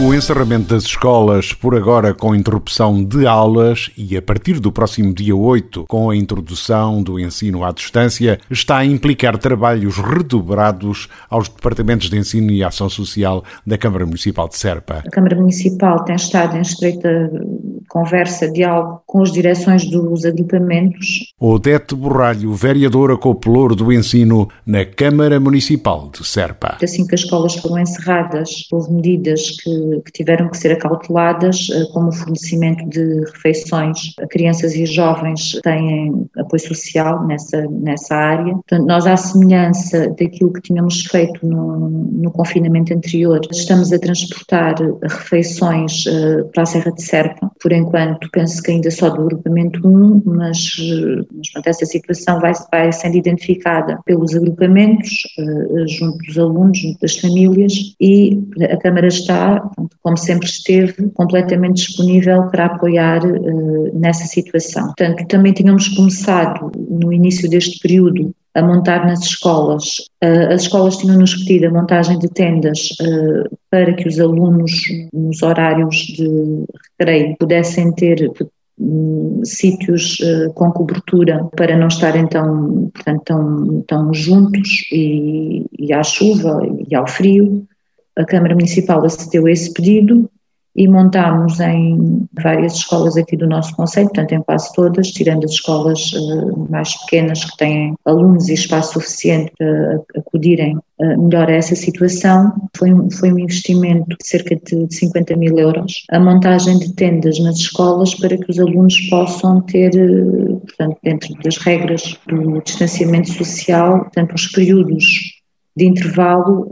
O encerramento das escolas, por agora com interrupção de aulas e a partir do próximo dia 8, com a introdução do ensino à distância, está a implicar trabalhos redobrados aos departamentos de ensino e ação social da Câmara Municipal de Serpa. A Câmara Municipal tem estado em estreita conversa, diálogo com as direções dos agrupamentos. Odete Borralho, vereadora co-pelouro do ensino na Câmara Municipal de Serpa. Assim que as escolas foram encerradas, houve medidas que que, tiveram que ser acauteladas, eh, como o fornecimento de refeições a crianças e jovens têm apoio social nessa, nessa área. Portanto, nós, à semelhança daquilo que tínhamos feito no, no confinamento anterior, estamos a transportar refeições eh, para a Serra de Serpa. Por enquanto, penso que ainda só do agrupamento 1, mas, eh, mas pronto, essa situação vai, vai sendo identificada pelos agrupamentos, junto dos alunos, junto das famílias, e a Câmara está como sempre esteve, completamente disponível para apoiar uh, nessa situação. Portanto, também tínhamos começado no início deste período a montar nas escolas. Uh, as escolas tinham-nos pedido a montagem de tendas para que os alunos, nos horários de recreio, pudessem ter sítios uh, com cobertura para não estarem tão, portanto, tão, tão juntos e, e à chuva e ao frio. A Câmara Municipal acedeu a esse pedido e montámos em várias escolas aqui do nosso Conselho, portanto em quase todas, tirando as escolas uh, mais pequenas que têm alunos e espaço suficiente para acudirem uh, melhor a essa situação. Foi, foi um investimento de cerca de 50 mil euros. A montagem de tendas nas escolas para que os alunos possam ter, uh, portanto, dentro das regras do distanciamento social, portanto, os períodos de intervalo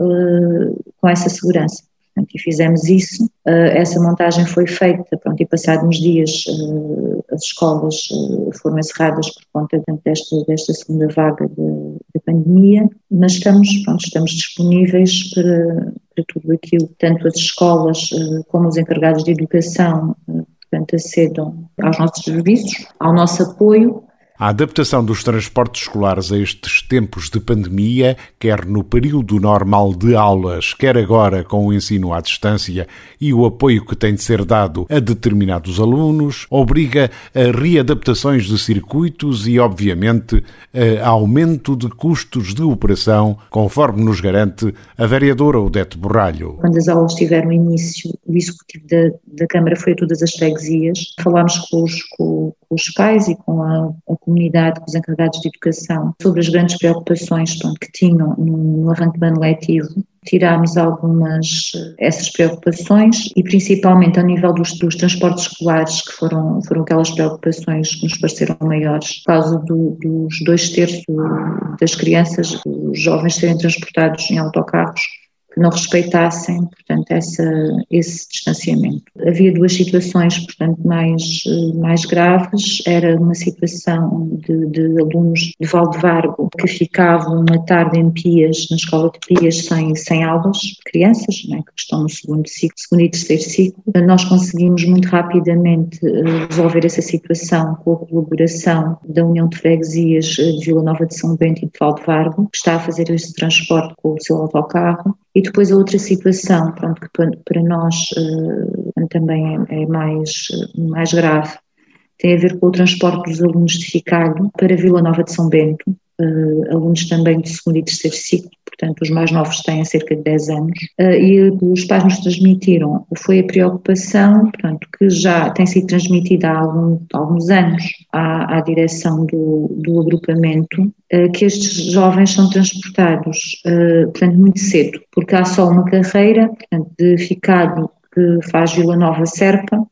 com essa segurança. Portanto, e fizemos isso. Uh, essa montagem foi feita, pronto, e passados uns dias uh, as escolas foram encerradas por conta desta, desta segunda vaga da pandemia, mas estamos, pronto, estamos disponíveis para, para tudo aquilo, tanto as escolas como os encarregados de educação, portanto, acedam aos nossos serviços, ao nosso apoio a adaptação dos transportes escolares a estes tempos de pandemia, quer no período normal de aulas, quer agora com o ensino à distância e o apoio que tem de ser dado a determinados alunos, obriga a readaptações de circuitos e, obviamente, a aumento de custos de operação, conforme nos garante a vereadora Odete Borralho. Quando as aulas tiveram início, o executivo da, da Câmara foi a todas as freguesias, falámos com os, com, os pais e com a, a comunidade, com os encarregados de educação, sobre as grandes preocupações pronto, que tinham no, no arranque do ano letivo. Tirámos algumas essas preocupações e principalmente ao nível dos, dos, transportes escolares, que foram, foram aquelas preocupações que nos pareceram maiores, por causa do, dos dois terços das crianças, os jovens serem transportados em autocarros que não respeitassem, portanto, essa, esse distanciamento. Havia duas situações, portanto, mais, mais graves. Era uma situação de, de alunos de Valdevargo que ficavam uma tarde em Pias, na escola de Pias, sem, sem aulas, crianças, né, que estão no segundo ciclo, segundo e terceiro ciclo. Nós conseguimos muito rapidamente eh, resolver essa situação com a colaboração da União de Freguesias eh, de Vila Nova de São Bento e de Valdevargo, que está a fazer esse transporte com o seu autocarro e depois a outra situação, pronto, que para nós uh, também é, é, mais, mais grave, tem a ver com o transporte dos alunos de Ficalho para Vila Nova de São Bento, uh, alunos também de segundo e terceiro ciclo, portanto os mais novos têm cerca de 10 anos, uh, e os pais nos transmitiram, foi a preocupação, portanto, que já tem sido transmitida há, algum, há alguns anos à, à direção do, do agrupamento, uh, que estes jovens são transportados, portanto, muito cedo, porque há só uma carreira, portanto, de ficado que faz Vila Nova Serpa,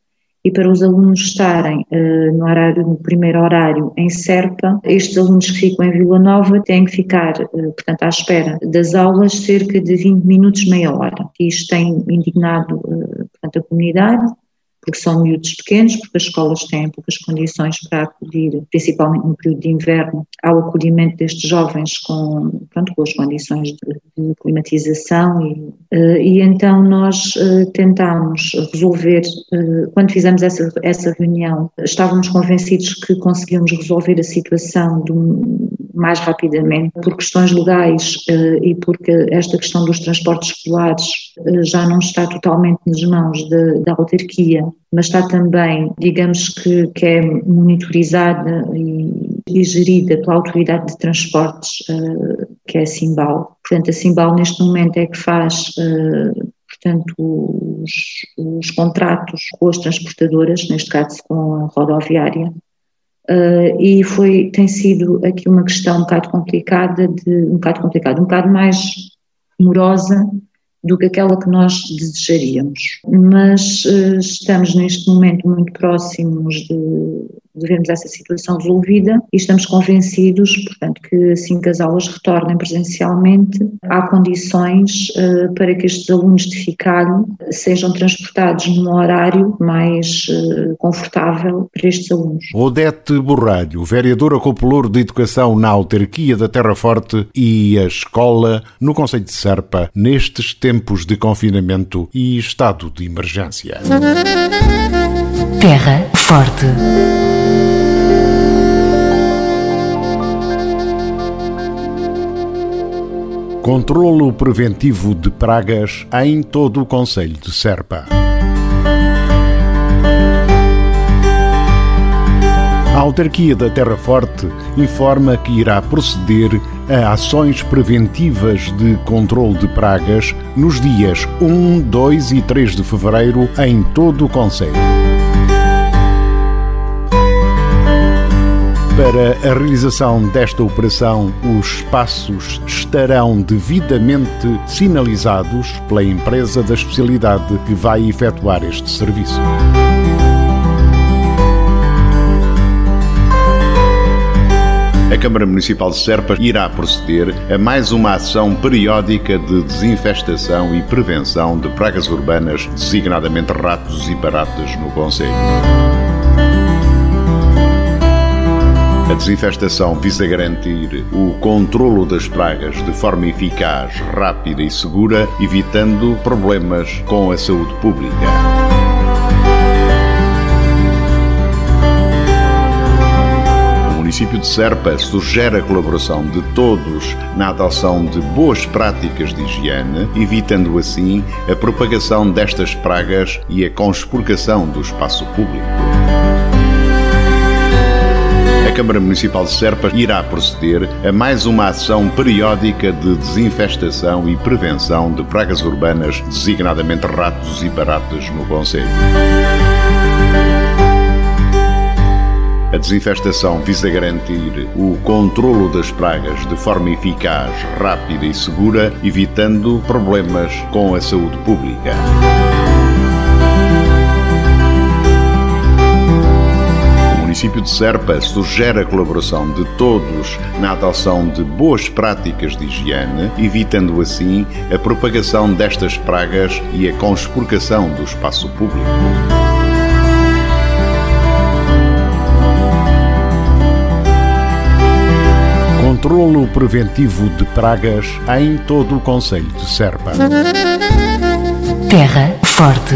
e para os alunos estarem uh, no, horário, no primeiro horário em Serpa, estes alunos que ficam em Vila Nova têm que ficar, uh, portanto, à espera das aulas cerca de 20 minutos, meia hora. Isto tem indignado, uh, portanto, a comunidade, porque são miúdos pequenos, porque as escolas têm poucas condições para acudir, principalmente no período de inverno, ao acolhimento destes jovens com, pronto, com as condições de de climatização e, e então nós tentámos resolver, quando fizemos essa, essa reunião, estávamos convencidos que conseguíamos resolver a situação do, mais rapidamente por questões legais e porque esta questão dos transportes escolares já não está totalmente nas mãos de, da autarquia, mas está também, digamos que, que é monitorizada e, e gerida pela Autoridade de Transportes, que é a Simbal. Portanto, a Simbal neste momento é que faz uh, portanto, os, os, contratos com as transportadoras, neste caso com a rodoviária, uh, e foi, tem sido aqui uma questão um bocado complicada, de, um bocado complicada, um bocado mais morosa, do que aquela que nós desejaríamos. Mas uh, estamos neste momento muito próximos de, de vermos essa situação resolvida e estamos convencidos, portanto, que assim que as aulas retornem presencialmente, há condições uh, para que estes alunos de FICALHO sejam transportados num horário mais uh, confortável para estes alunos. Odete Borralho, vereadora com de Educação na autarquia da Terra Forte e a escola no Conselho de Serpa nestes tempos de confinamento e estado de emergência. Terra Forte. Controlo preventivo de pragas em todo o Conselho de Serpa. A autarquia da Terra Forte informa que irá proceder a ações preventivas de controle de pragas nos dias 1, 2 e 3 de fevereiro em todo o Conselho. Para a realização desta operação, os espaços estarão devidamente sinalizados pela empresa da especialidade que vai efetuar este serviço. A Câmara Municipal de Serpa irá proceder a mais uma ação periódica de desinfestação e prevenção de pragas urbanas, designadamente ratos e baratas no Conselho. A desinfestação visa garantir o controlo das pragas de forma eficaz, rápida e segura, evitando problemas com a saúde pública. O município de Serpa sugere a colaboração de todos na adoção de boas práticas de higiene, evitando assim a propagação destas pragas e a conspurcação do espaço público. Câmara Municipal de Serpa irá proceder a mais uma ação periódica de desinfestação e prevenção de pragas urbanas, designadamente ratos e baratas no Conselho. A desinfestação visa garantir o controlo das pragas de forma eficaz, rápida e segura, evitando problemas com a saúde pública. Município de Serpa sugere a colaboração de todos na adoção de boas práticas de higiene, evitando assim a propagação destas pragas e a conspurcação do espaço público. Controlo preventivo de pragas em todo o Conselho de Serpa. Terra Forte.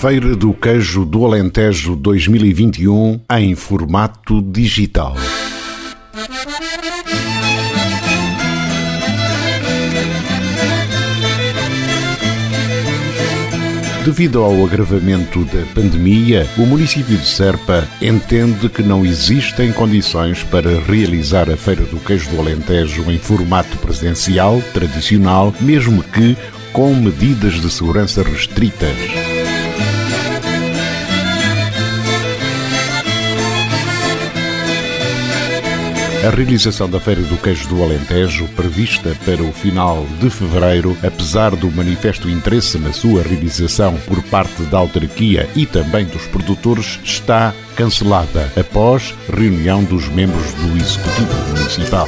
Feira do Queijo do Alentejo 2021 em formato digital. Devido ao agravamento da pandemia, o município de Serpa entende que não existem condições para realizar a Feira do Queijo do Alentejo em formato presencial, tradicional, mesmo que com medidas de segurança restritas. A realização da Feira do Queijo do Alentejo, prevista para o final de fevereiro, apesar do manifesto interesse na sua realização por parte da autarquia e também dos produtores, está cancelada após reunião dos membros do Executivo Municipal.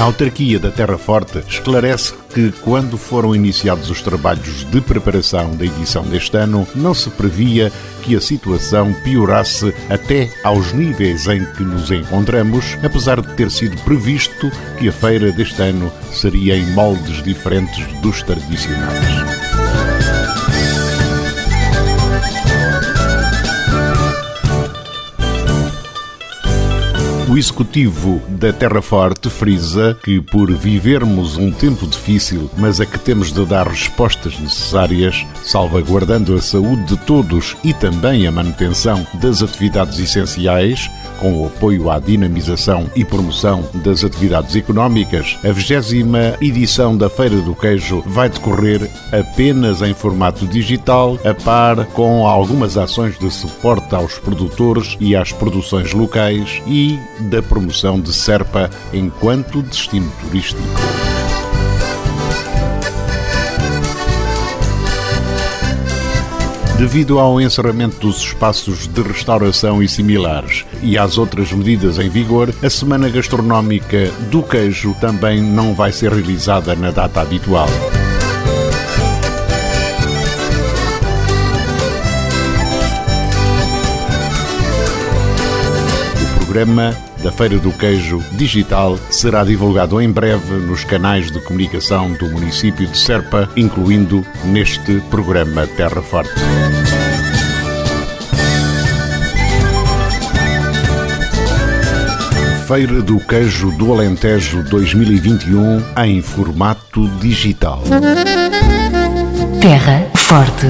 A autarquia da Terra Forte esclarece que, quando foram iniciados os trabalhos de preparação da edição deste ano, não se previa que a situação piorasse até aos níveis em que nos encontramos, apesar de ter sido previsto que a feira deste ano seria em moldes diferentes dos tradicionais. Executivo da Terra Forte frisa que, por vivermos um tempo difícil, mas a que temos de dar respostas necessárias, salvaguardando a saúde de todos e também a manutenção das atividades essenciais, com o apoio à dinamização e promoção das atividades económicas, a 20 edição da Feira do Queijo vai decorrer apenas em formato digital, a par com algumas ações de suporte aos produtores e às produções locais e da promoção de Serpa enquanto destino turístico. Devido ao encerramento dos espaços de restauração e similares e às outras medidas em vigor, a Semana Gastronómica do Queijo também não vai ser realizada na data habitual. Programa da Feira do Queijo Digital será divulgado em breve nos canais de comunicação do município de Serpa, incluindo neste programa Terra Forte. Feira do Queijo do Alentejo 2021 em formato digital. Terra Forte.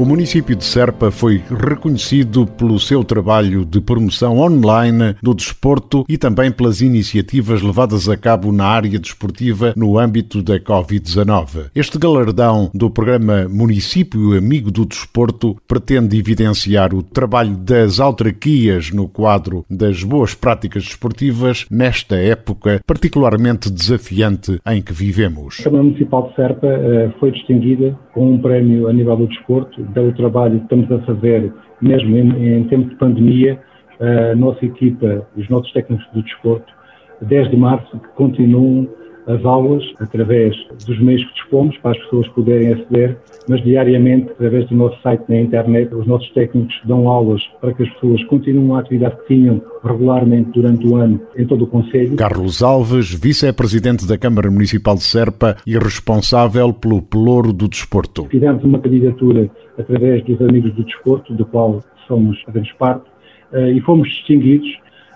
O município de Serpa foi reconhecido pelo seu trabalho de promoção online do desporto e também pelas iniciativas levadas a cabo na área desportiva no âmbito da Covid-19. Este galardão do programa Município Amigo do Desporto pretende evidenciar o trabalho das autarquias no quadro das boas práticas desportivas nesta época particularmente desafiante em que vivemos. A Câmara Municipal de Serpa eh, foi distinguida com um prémio a nível do desporto pelo trabalho que estamos a fazer, mesmo em, em tempo de pandemia, a nossa equipa, os nossos técnicos do desporto, desde março, que continuam as aulas através dos meios que dispomos para as pessoas poderem aceder, mas diariamente, através do nosso site na internet, os nossos técnicos dão aulas para que as pessoas continuem a atividade que tinham regularmente durante o ano em todo o Conselho. Carlos Alves, vice-presidente da Câmara Municipal de Serpa e responsável pelo Pelouro do Desporto. Fizemos uma candidatura através dos Amigos do Desporto, do qual somos, fazemos parte, eh, e fomos distinguidos.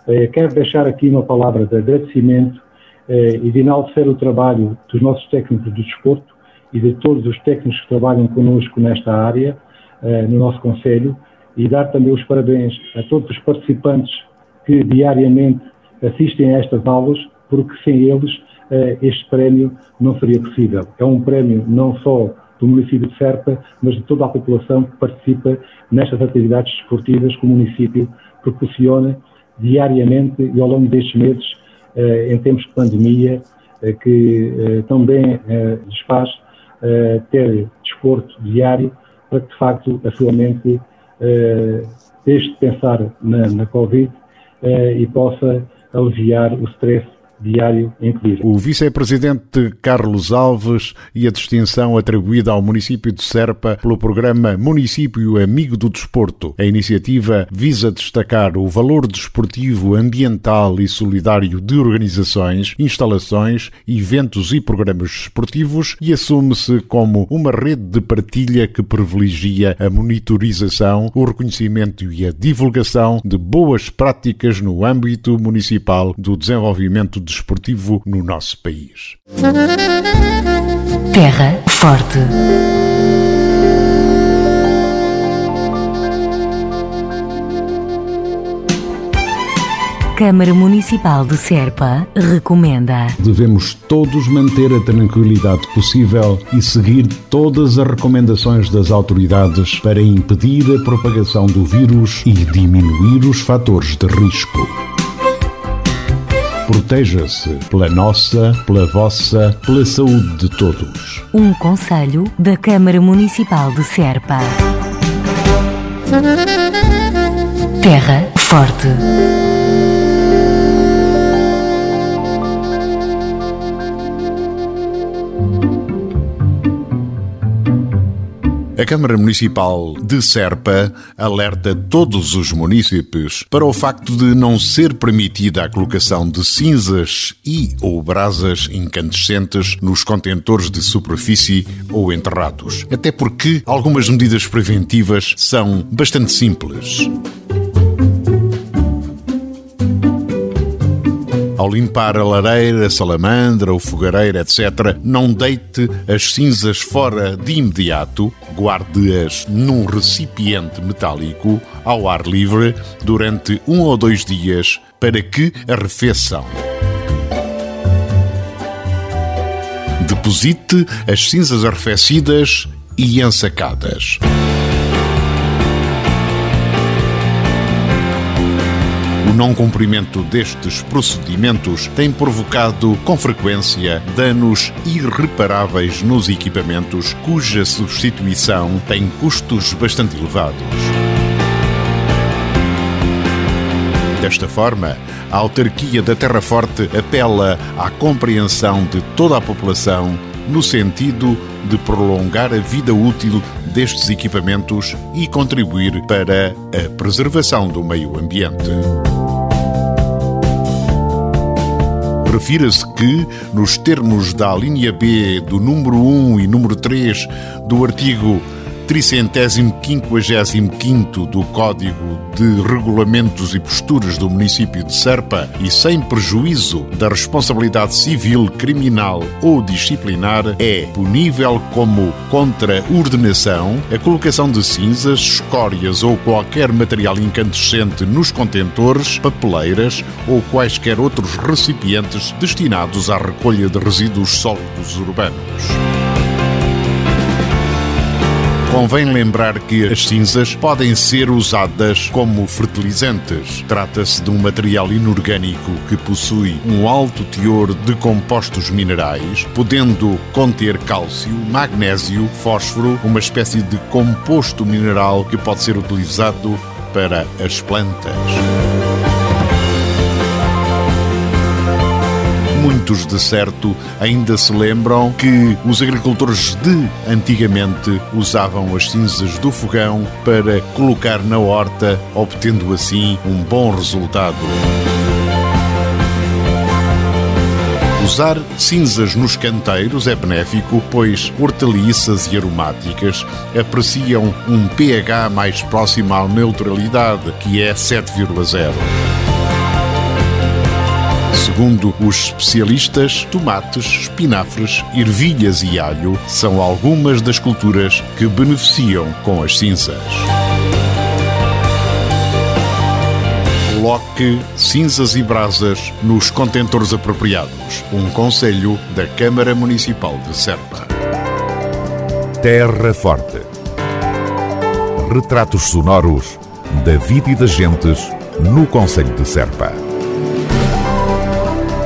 Eh, quero deixar aqui uma palavra de agradecimento eh, e de enaltecer o trabalho dos nossos técnicos do desporto e de todos os técnicos que trabalham connosco nesta área, no nosso Conselho, e dar também os parabéns a todos os participantes que diariamente assistem a estas aulas, porque sem eles este prémio não seria possível. É um prémio não só do município de Serpa, mas de toda a população que participa nestas atividades desportivas que o município proporciona diariamente e ao longo destes meses, eh, em tempos de pandemia, eh, que eh, também lhes faz ter desporto diário para que, de facto, a sua mente deixe de pensar na, na Covid e possa aliviar o stress diário incluído. O vice-presidente Carlos Alves e a distinção atribuída ao município de Serpa pelo programa Município Amigo do Desporto. A iniciativa visa destacar o valor desportivo, ambiental e solidário de organizações, instalações, eventos e programas desportivos e assume-se como uma rede de partilha que privilegia a monitorização, o reconhecimento e a divulgação de boas práticas no âmbito municipal do desenvolvimento desportivo no nosso país. Terra Forte. Câmara Municipal de Serpa, recomenda. Devemos todos manter a tranquilidade possível e seguir todas as recomendações das autoridades para impedir a propagação do vírus e diminuir os fatores de risco. Proteja-se pela nossa, pela vossa, pela saúde de todos. Um conselho da Câmara Municipal de Serpa. Terra Forte. A Câmara Municipal de Serpa alerta todos os municípios para o facto de não ser permitida a colocação de cinzas e ou brasas incandescentes nos contentores de superfície ou enterrados. Até porque algumas medidas preventivas são bastante simples. Ao limpar a lareira, a salamandra, o fogareiro, etc., não deite as cinzas fora de imediato, guarde-as num recipiente metálico ao ar livre durante um ou dois dias para que arrefeçam. Deposite as cinzas arrefecidas e ensacadas. Não cumprimento destes procedimentos tem provocado, com frequência, danos irreparáveis nos equipamentos, cuja substituição tem custos bastante elevados. Desta forma, a autarquia da Terra Forte apela à compreensão de toda a população no sentido de prolongar a vida útil destes equipamentos e contribuir para a preservação do meio ambiente. Refira-se que, nos termos da linha B do número 1 e número 3 do artigo tricentésimo quinquagésimo do Código de Regulamentos e Posturas do município de Serpa e sem prejuízo da responsabilidade civil, criminal ou disciplinar, é punível como contra-ordenação a colocação de cinzas, escórias ou qualquer material incandescente nos contentores, papeleiras ou quaisquer outros recipientes destinados à recolha de resíduos sólidos urbanos. Convém lembrar que as cinzas podem ser usadas como fertilizantes. Trata-se de um material inorgânico que possui um alto teor de compostos minerais, podendo conter cálcio, magnésio, fósforo, uma espécie de composto mineral que pode ser utilizado para as plantas. Muitos de certo ainda se lembram que os agricultores de antigamente usavam as cinzas do fogão para colocar na horta, obtendo assim um bom resultado. Usar cinzas nos canteiros é benéfico, pois hortaliças e aromáticas apreciam um pH mais próximo à neutralidade, que é 7,0. Segundo os especialistas, tomates, espinafres, ervilhas e alho são algumas das culturas que beneficiam com as cinzas. Coloque cinzas e brasas nos contentores apropriados. Um conselho da Câmara Municipal de Serpa. Terra Forte. Retratos sonoros da vida e das gentes no Conselho de Serpa.